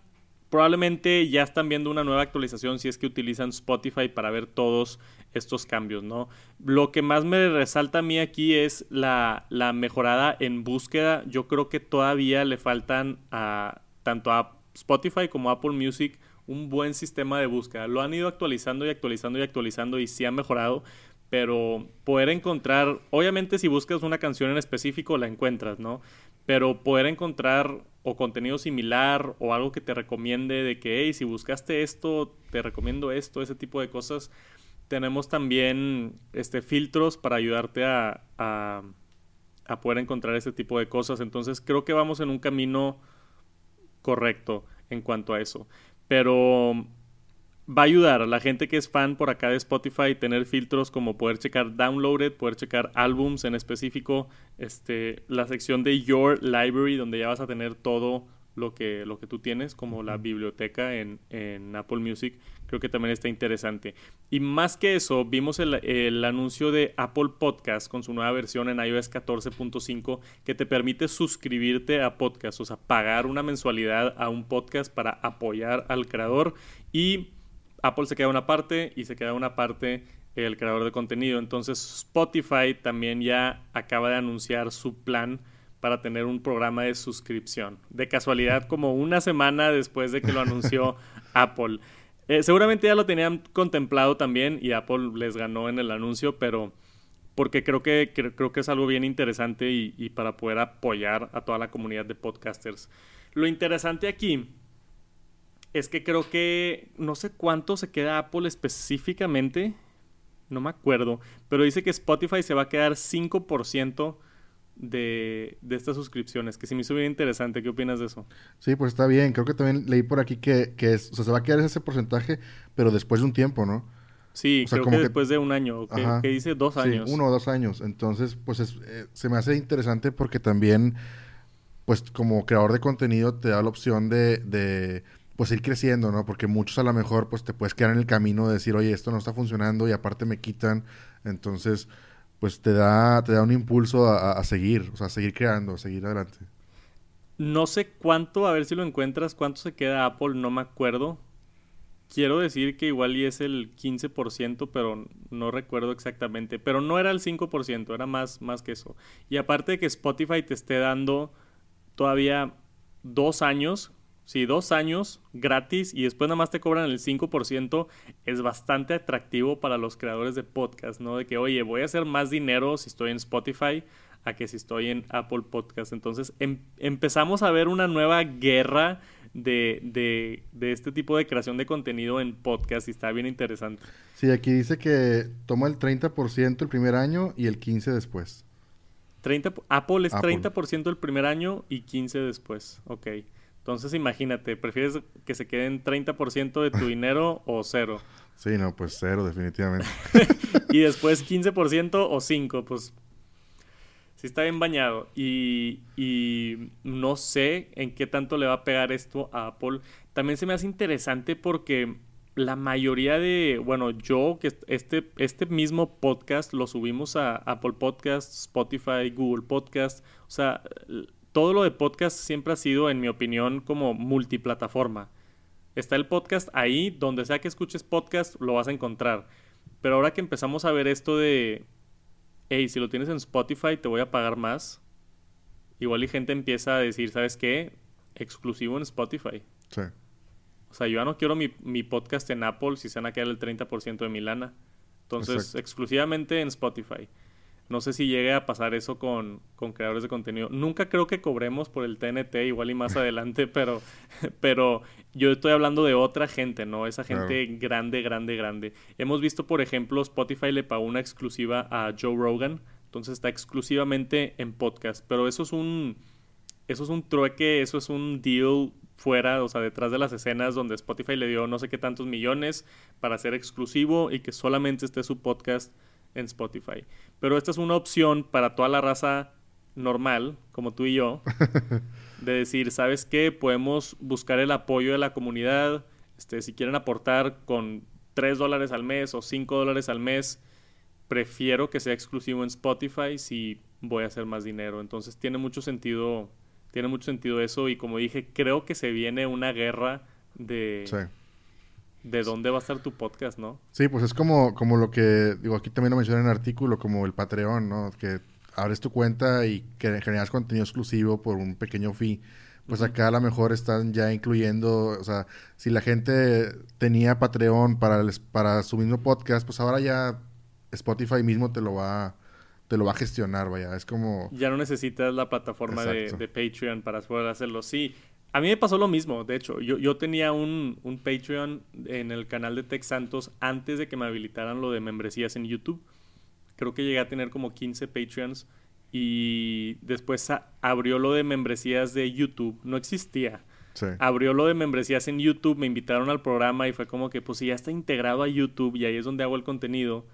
Probablemente ya están viendo una nueva actualización si es que utilizan Spotify para ver todos estos cambios, ¿no? Lo que más me resalta a mí aquí es la, la mejorada en búsqueda. Yo creo que todavía le faltan a tanto a Spotify como a Apple Music un buen sistema de búsqueda. Lo han ido actualizando y actualizando y actualizando y sí han mejorado, pero poder encontrar, obviamente si buscas una canción en específico la encuentras, ¿no? Pero poder encontrar o contenido similar o algo que te recomiende de que, hey, si buscaste esto, te recomiendo esto, ese tipo de cosas, tenemos también este, filtros para ayudarte a, a, poder encontrar ese tipo de cosas. Entonces creo que vamos en un camino correcto en cuanto a eso. Pero va a ayudar a la gente que es fan por acá de Spotify tener filtros como poder checar downloaded, poder checar álbums en específico, este, la sección de Your Library donde ya vas a tener todo lo que, lo que tú tienes, como la biblioteca en, en, Apple Music, creo que también está interesante. Y más que eso, vimos el, el anuncio de Apple Podcast con su nueva versión en iOS 14.5 que te permite suscribirte a podcast, o sea, pagar una mensualidad a un podcast para apoyar al creador y Apple se queda una parte y se queda una parte el creador de contenido. Entonces Spotify también ya acaba de anunciar su plan para tener un programa de suscripción. De casualidad, como una semana después de que lo anunció Apple. Eh, seguramente ya lo tenían contemplado también y Apple les ganó en el anuncio, pero porque creo que, creo que es algo bien interesante y, y, para poder apoyar a toda la comunidad de podcasters. Lo interesante aquí es que creo que no sé cuánto se queda Apple específicamente, no me acuerdo, pero dice que Spotify se va a quedar 5% de, de estas suscripciones, que se me hizo bien interesante. ¿Qué opinas de eso? Sí, pues está bien. Creo que también leí por aquí que, que es, o sea, se va a quedar ese porcentaje, pero después de un tiempo, ¿no? Sí, creo que, después de un año, que, dice dos años. Sí, uno o dos años. Entonces, pues eh, se me hace interesante porque también, pues como creador de contenido te da la opción de, de, pues ir creciendo, ¿no? Porque muchos a lo mejor pues te puedes quedar en el camino de decir, oye, esto no está funcionando y aparte me quitan. Entonces, pues te da, te da un impulso a, seguir, o sea, a seguir creando, a seguir adelante. No sé cuánto, a ver si lo encuentras, cuánto se queda Apple, no me acuerdo. Quiero decir que igual y es el 15%, pero no recuerdo exactamente. Pero no era el 5%, era más, más que eso. Y aparte de que Spotify te esté dando todavía dos años Sí, dos años gratis y después nada más te cobran el 5%, es bastante atractivo para los creadores de podcast, ¿no? De que, oye, voy a hacer más dinero si estoy en Spotify a que si estoy en Apple Podcast. Entonces em, empezamos a ver una nueva guerra de, de, de, este tipo de creación de contenido en podcast y está bien interesante. Sí, aquí dice que toma el 30% el primer año y el 15% después. 30, Apple es 30% el primer año y 15% después, ok. Entonces imagínate, ¿prefieres que se queden 30% de tu dinero o cero? Sí, no, pues cero definitivamente. y después 15% o 5, pues Sí está bien bañado. Y, y no sé en qué tanto le va a pegar esto a Apple. También se me hace interesante porque la mayoría de, bueno, yo que este, este mismo podcast lo subimos a Apple Podcast, Spotify, Google Podcast, o sea, todo lo de podcast siempre ha sido, en mi opinión, como multiplataforma. Está el podcast ahí, donde sea que escuches podcast, lo vas a encontrar. Pero ahora que empezamos a ver esto de, hey, si lo tienes en Spotify, te voy a pagar más. Igual y gente empieza a decir, ¿sabes qué? Exclusivo en Spotify. Sí. O sea, yo ya no quiero mi, mi podcast en Apple si se van a quedar el 30% de mi lana. Entonces, exclusivamente en Spotify. No sé si llegue a pasar eso con, con, creadores de contenido. Nunca creo que cobremos por el TNT, igual y más adelante, pero, pero yo estoy hablando de otra gente, ¿no? Esa gente grande, grande, grande. Hemos visto, por ejemplo, Spotify le pagó una exclusiva a Joe Rogan, entonces está exclusivamente en podcast, pero eso es un, eso es un trueque, eso es un deal fuera, o sea, detrás de las escenas donde Spotify le dio no sé qué tantos millones para ser exclusivo y que solamente esté su podcast en Spotify. Pero esta es una opción para toda la raza normal, como tú y yo, de decir, ¿sabes qué? Podemos buscar el apoyo de la comunidad, este, si quieren aportar con 3 dólares al mes o 5 dólares al mes, prefiero que sea exclusivo en Spotify si voy a hacer más dinero. Entonces tiene mucho sentido tiene mucho sentido eso y como dije, creo que se viene una guerra de... De dónde va a estar tu podcast, ¿no? Sí, pues es como, como lo que, digo, aquí también lo mencioné en el artículo, como el Patreon, ¿no? Que abres tu cuenta y que generas contenido exclusivo por un pequeño fee. Pues acá a lo mejor están ya incluyendo, o sea, si la gente tenía Patreon para, para su mismo podcast, pues ahora ya Spotify mismo te lo va te lo va a gestionar, vaya. Es como. Ya no necesitas la plataforma de, Patreon para poder hacerlo. Sí. A mí me pasó lo mismo, de hecho. Yo, yo tenía un, un, Patreon en el canal de Tech Santos antes de que me habilitaran lo de membresías en YouTube. Creo que llegué a tener como 15 Patreons. Y después abrió lo de membresías de YouTube. No existía. Sí. Abrió lo de membresías en YouTube, me invitaron al programa y fue como que, pues si ya está integrado a YouTube y ahí es donde hago el contenido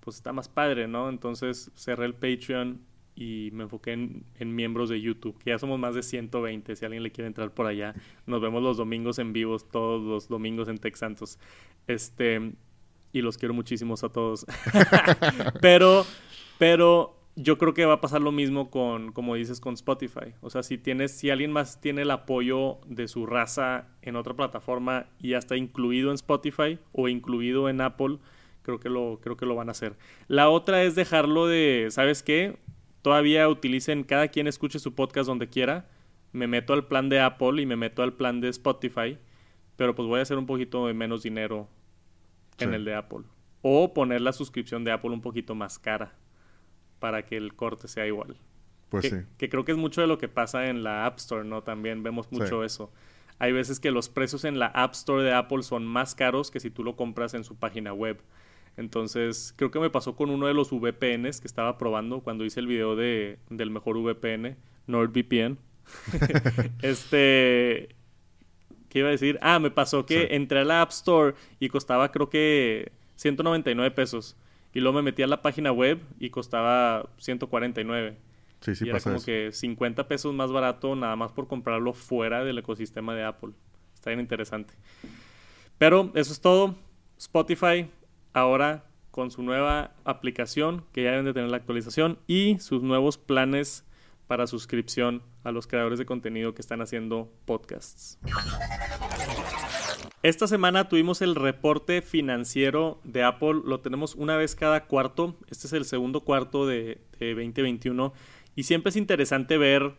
pues está más padre, ¿no? Entonces cerré el Patreon y me enfoqué en, miembros de YouTube, que ya somos más de 120, si alguien le quiere entrar por allá. Nos vemos los domingos en vivos, todos los domingos en Tech Santos. Este, y los quiero muchísimos a todos. pero, pero yo creo que va a pasar lo mismo con, como dices, con Spotify. O sea, si tienes, si alguien más tiene el apoyo de su raza en otra plataforma y ya está incluido en Spotify o incluido en Apple, creo que lo, creo que lo van a hacer. La otra es dejarlo de, ¿sabes qué? Todavía utilicen, cada quien escuche su podcast donde quiera. Me meto al plan de Apple y me meto al plan de Spotify, pero pues voy a hacer un poquito de menos dinero en el de Apple. O poner la suscripción de Apple un poquito más cara para que el corte sea igual. Pues que, sí. Que creo que es mucho de lo que pasa en la App Store, ¿no? También vemos mucho eso. Hay veces que los precios en la App Store de Apple son más caros que si tú lo compras en su página web. Entonces, creo que me pasó con uno de los VPNs que estaba probando cuando hice el video de, del mejor VPN, NordVPN. este. ¿Qué iba a decir? Ah, me pasó que entré a la App Store y costaba, creo que, 199 pesos. Y luego me metí a la página web y costaba 149. Sí, sí, y era como que 50 pesos más barato nada más por comprarlo fuera del ecosistema de Apple. Está bien interesante. Pero eso es todo. Spotify, ahora con su nueva aplicación, que ya deben de tener la actualización, y sus nuevos planes para suscripción a los creadores de contenido que están haciendo podcasts. Esta semana tuvimos el reporte financiero de Apple, lo tenemos una vez cada cuarto, este es el segundo cuarto de, 2021, y siempre es interesante ver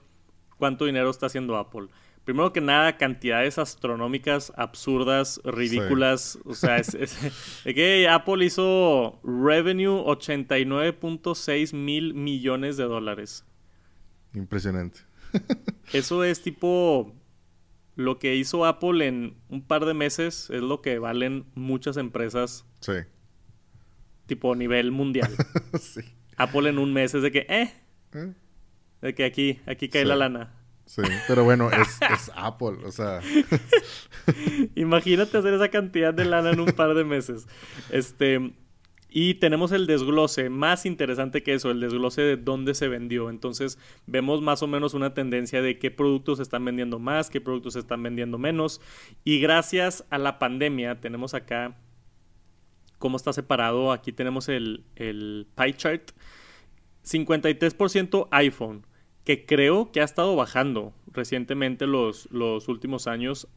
cuánto dinero está haciendo Apple primero que nada, cantidades astronómicas, absurdas, ridículas. O sea, es, que Apple hizo revenue 89.6 mil millones de dólares. Impresionante. Eso es tipo lo que hizo Apple en un par de meses, es lo que valen muchas empresas. Sí. Tipo nivel mundial. sí. Apple en un mes es de que, eh, ¿Eh? de que aquí, aquí cae la lana. Sí, pero bueno, es, Apple, o sea. Imagínate hacer esa cantidad de lana en un par de meses. Este. Y tenemos el desglose, más interesante que eso, el desglose de dónde se vendió. Entonces vemos más o menos una tendencia de qué productos se están vendiendo más, qué productos se están vendiendo menos. Y gracias a la pandemia tenemos acá cómo está separado. Aquí tenemos el, el pie chart. 53% iPhone, que creo que ha estado bajando recientemente los, los últimos años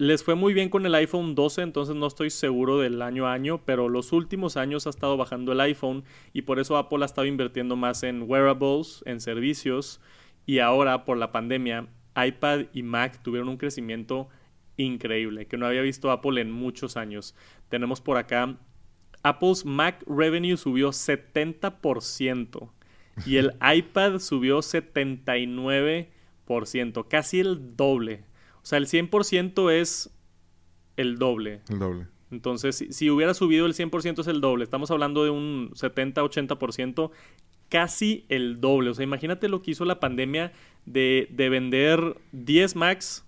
les fue muy bien con el iPhone 12, entonces no estoy seguro del año a año, pero los últimos años ha estado bajando el iPhone y por eso Apple ha estado invirtiendo más en wearables, en servicios y ahora por la pandemia iPad y Mac tuvieron un crecimiento increíble que no había visto Apple en muchos años. Tenemos por acá Apple's Mac revenue subió 70% y el iPad subió 79%, casi el doble. O sea, el 100% es el doble. El doble. Entonces, si, hubiera subido el 100% es el doble. Estamos hablando de un 70-80%, casi el doble. O sea, imagínate lo que hizo la pandemia de, de vender 10 Max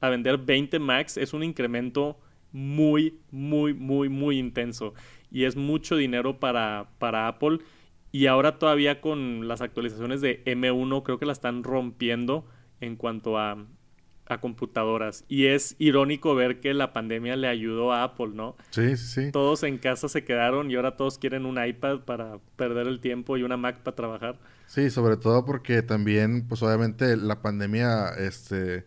a vender 20 Max. Es un incremento muy, muy, muy, muy intenso. Y es mucho dinero para, para Apple. Y ahora todavía con las actualizaciones de M1 creo que la están rompiendo en cuanto a, a computadoras. Y es irónico ver que la pandemia le ayudó a Apple, ¿no? Sí, sí, sí. Todos en casa se quedaron y ahora todos quieren un iPad para perder el tiempo y una Mac para trabajar. Sí, sobre todo porque también, pues obviamente la pandemia, este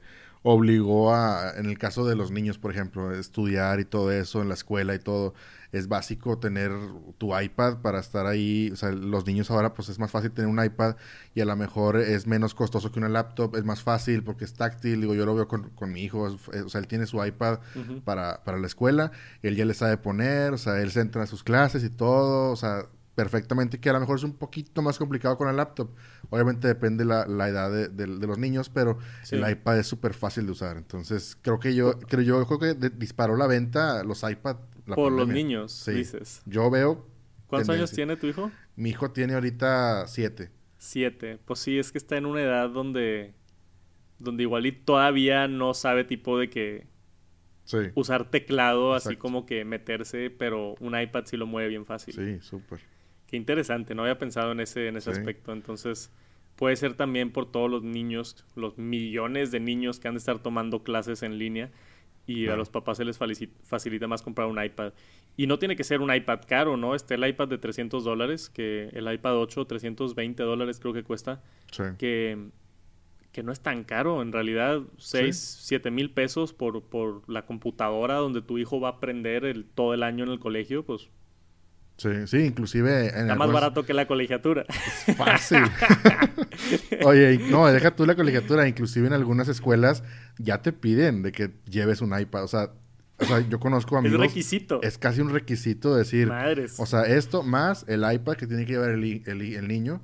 obligó a, en el caso de los niños, por ejemplo, estudiar y todo eso en la escuela y todo, es básico tener tu iPad para estar ahí. O sea, los niños ahora pues es más fácil tener un iPad y a lo mejor es menos costoso que una laptop, es más fácil porque es táctil. Digo, yo lo veo con, mi hijo, o sea, él tiene su iPad para, para la escuela, él ya le sabe poner, o sea, él se entra a sus clases y todo, o sea, perfectamente que a lo mejor es un poquito más complicado con la laptop. Obviamente depende la, la edad de, los niños, pero el iPad es súper fácil de usar. Entonces, creo que yo, creo, yo creo que disparó la venta los iPad. Por los niños, dices. Yo veo. ¿Cuántos años tiene tu hijo? Mi hijo tiene ahorita siete. Siete. Pues sí, es que está en una edad donde. Donde igual y todavía no sabe tipo de que. Sí. Usar teclado, así como que meterse, pero un iPad sí lo mueve bien fácil. Sí, súper. Qué interesante, no había pensado en ese, en ese aspecto. Entonces, puede ser también por todos los niños, los millones de niños que han de estar tomando clases en línea y a los papás se les facilita más comprar un iPad. Y no tiene que ser un iPad caro, ¿no? Este el iPad de 300 dólares, que el iPad 8, 320 dólares creo que cuesta, que, que no es tan caro, en realidad 6, 7 mil pesos por, por la computadora donde tu hijo va a aprender el, todo el año en el colegio, pues Sí, sí, inclusive... Está más barato que la colegiatura. fácil. Oye, no, deja tú la colegiatura. Inclusive en algunas escuelas ya te piden de que lleves un iPad. O sea, o sea yo conozco amigos... Es requisito. Es casi un requisito decir... Madres. O sea, esto más el iPad que tiene que llevar el, el, niño.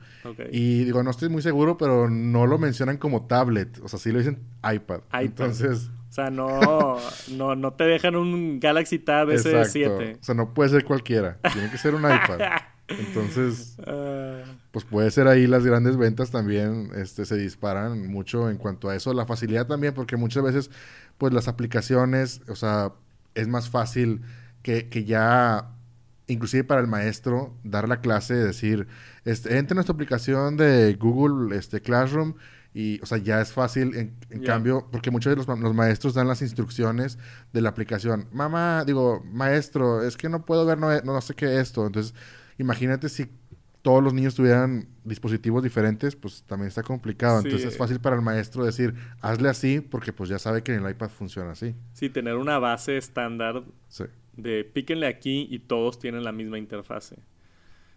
Y digo, no estoy muy seguro, pero no lo mencionan como tablet. O sea, sí lo dicen iPad. iPad. Entonces... O sea, no, no, no te dejan un Galaxy Tab S7. O sea, no puede ser cualquiera. Tiene que ser un iPad. Entonces, ah. pues puede ser ahí las grandes ventas también este, se disparan mucho en cuanto a eso. La facilidad también, porque muchas veces, pues las aplicaciones, o sea, es más fácil que, que ya, inclusive para el maestro, dar la clase, decir, este, entre en nuestra aplicación de Google este, Classroom y, o sea, ya es fácil, en, cambio, porque muchos de los, los, maestros dan las instrucciones de la aplicación. Mamá, digo, maestro, es que no puedo ver, no, no sé qué esto. Entonces, imagínate si todos los niños tuvieran dispositivos diferentes, pues también está complicado. Entonces es fácil para el maestro decir, hazle así, porque pues ya sabe que en el iPad funciona así. Sí, tener una base estándar de píquenle aquí y todos tienen la misma interfase.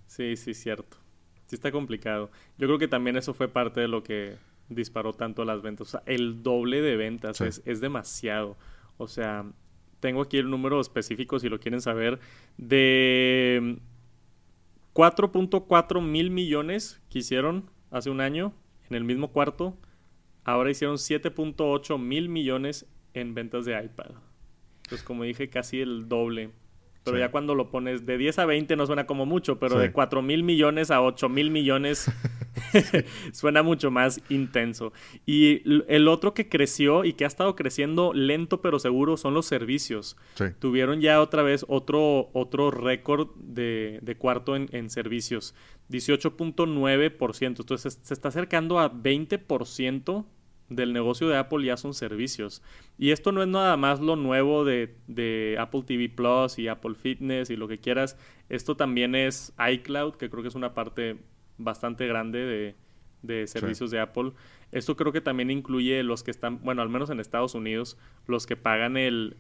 Sí, sí, cierto. Sí está complicado. Yo creo que también eso fue parte de lo que disparó tanto las ventas. O sea, el doble de ventas es, es demasiado. O sea, tengo aquí el número específico si lo quieren saber. De 4.4 mil millones que hicieron hace un año en el mismo cuarto. Ahora hicieron 7.8 mil millones en ventas de iPad. Entonces, como dije, casi el doble. Pero ya cuando lo pones de 10 a 20 no suena como mucho, pero de 4 mil millones a 8 mil millones Suena mucho más intenso. Y el otro que creció y que ha estado creciendo lento pero seguro son los servicios. Tuvieron ya otra vez otro, otro récord de, cuarto en, en servicios. 18.9%. Entonces se está acercando a 20% del negocio de Apple ya son servicios. Y esto no es nada más lo nuevo de, Apple TV Plus y Apple Fitness y lo que quieras. Esto también es iCloud, que creo que es una parte bastante grande de, servicios de Apple. Esto creo que también incluye los que están, bueno, al menos en Estados Unidos, los que pagan el,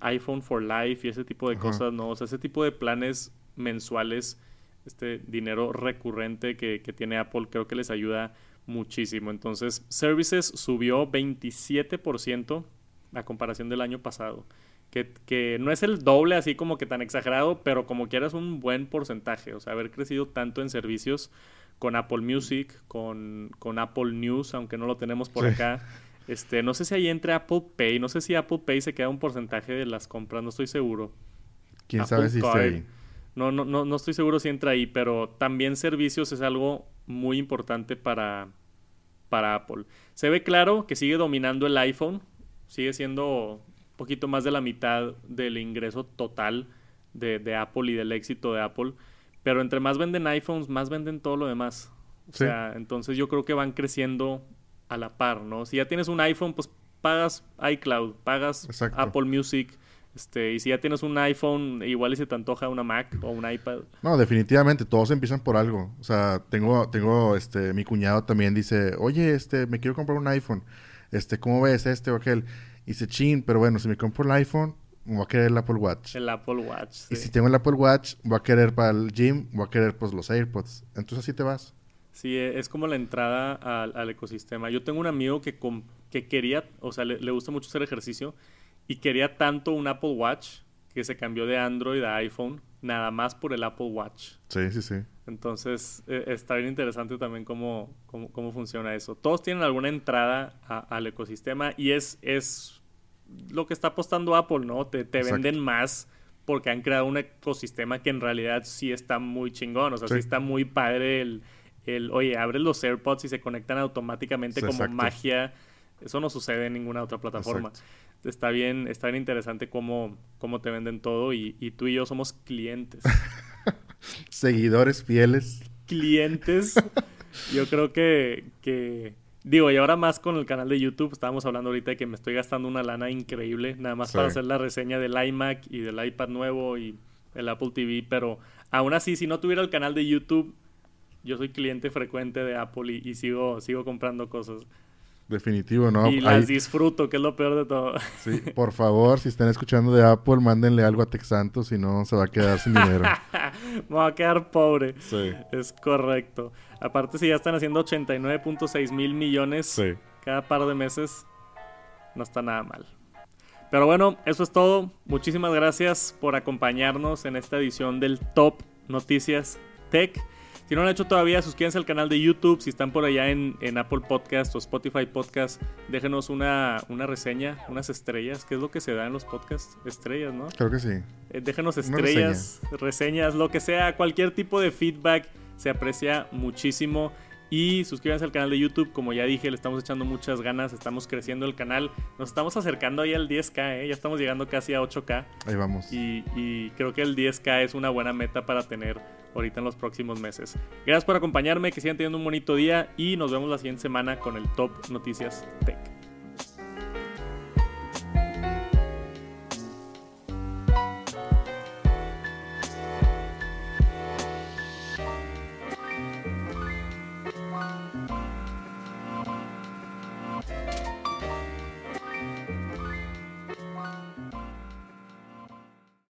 iPhone for Life y ese tipo de cosas, ¿no? O sea, ese tipo de planes mensuales, este dinero recurrente que, que tiene Apple, creo que les ayuda muchísimo. Entonces, Services subió 27% a comparación del año pasado. Que, no es el doble así como que tan exagerado, pero como quieras un buen porcentaje. O sea, haber crecido tanto en servicios con Apple Music, con, con Apple News, aunque no lo tenemos por acá. Este, no sé si ahí entre Apple Pay, no sé si Apple Pay se queda un porcentaje de las compras, no estoy seguro. ¿Quién sabe si está ahí? No, no, no, no estoy seguro si entra ahí, pero también servicios es algo muy importante para, para Apple. Se ve claro que sigue dominando el iPhone, sigue siendo poquito más de la mitad del ingreso total de, Apple y del éxito de Apple. Pero entre más venden iPhones, más venden todo lo demás. O sea, entonces yo creo que van creciendo a la par, ¿no? Si ya tienes un iPhone, pues pagas iCloud, pagas Apple Music, este, y si ya tienes un iPhone, igual y se te antoja una Mac o un iPad. No, definitivamente, todos empiezan por algo. O sea, tengo, tengo, este, mi cuñado también dice, oye, este, me quiero comprar un iPhone. Este, ¿cómo ves este o aquel? Y dice, chin, pero bueno, si me compro el iPhone, voy a querer el Apple Watch. El Apple Watch. Y si tengo el Apple Watch, voy a querer para el gym, voy a querer pues los AirPods. Entonces así te vas. Sí, e, es como la entrada al, ecosistema. Yo tengo un amigo que, que quería, o sea, le, le gusta mucho hacer ejercicio y quería tanto un Apple Watch que se cambió de Android a iPhone nada más por el Apple Watch. Sí, sí, sí. Entonces e, está bien interesante también cómo, cómo, funciona eso. Todos tienen alguna entrada al ecosistema y es, es lo que está apostando Apple, ¿no? Te, te venden más porque han creado un ecosistema que en realidad sí está muy chingón. O sea, sí, está muy padre el, el, oye, abres los AirPods y se conectan automáticamente como magia. Eso no sucede en ninguna otra plataforma está bien, está bien interesante cómo, cómo te venden todo y, tú y yo somos clientes. Seguidores fieles. Clientes. yo creo que, que, digo, y ahora más con el canal de YouTube, estábamos hablando ahorita de que me estoy gastando una lana increíble, nada más para hacer la reseña del iMac y del iPad nuevo y el Apple TV, pero aún así, si no tuviera el canal de YouTube, yo soy cliente frecuente de Apple y, y sigo, sigo comprando cosas. Definitivo, ¿no? Y las disfruto, que es lo peor de todo. Sí, por favor, si están escuchando de Apple, mándenle algo a Texanto, si no se va a quedar sin dinero. Me va a quedar pobre. Sí. Es correcto. Aparte, si ya están haciendo 89.6 mil millones cada par de meses, no está nada mal. Pero bueno, eso es todo. Muchísimas gracias por acompañarnos en esta edición del Top Noticias Tech. Si no lo han hecho todavía, suscríbanse al canal de YouTube. Si están por allá en, Apple Podcast o Spotify Podcast, déjenos una, una, reseña, unas estrellas. ¿Qué es lo que se da en los podcasts? Estrellas, ¿no? Creo que sí. Eh, déjenos estrellas, reseñas, lo que sea. Cualquier tipo de feedback se aprecia muchísimo. Y suscríbanse al canal de YouTube, como ya dije, le estamos echando muchas ganas, estamos creciendo el canal, nos estamos acercando ahí al 10K, ¿eh? ya estamos llegando casi a 8K. Ahí vamos. Y, y creo que el 10K es una buena meta para tener ahorita en los próximos meses. Gracias por acompañarme, que sigan teniendo un bonito día y nos vemos la siguiente semana con el Top Noticias Tech.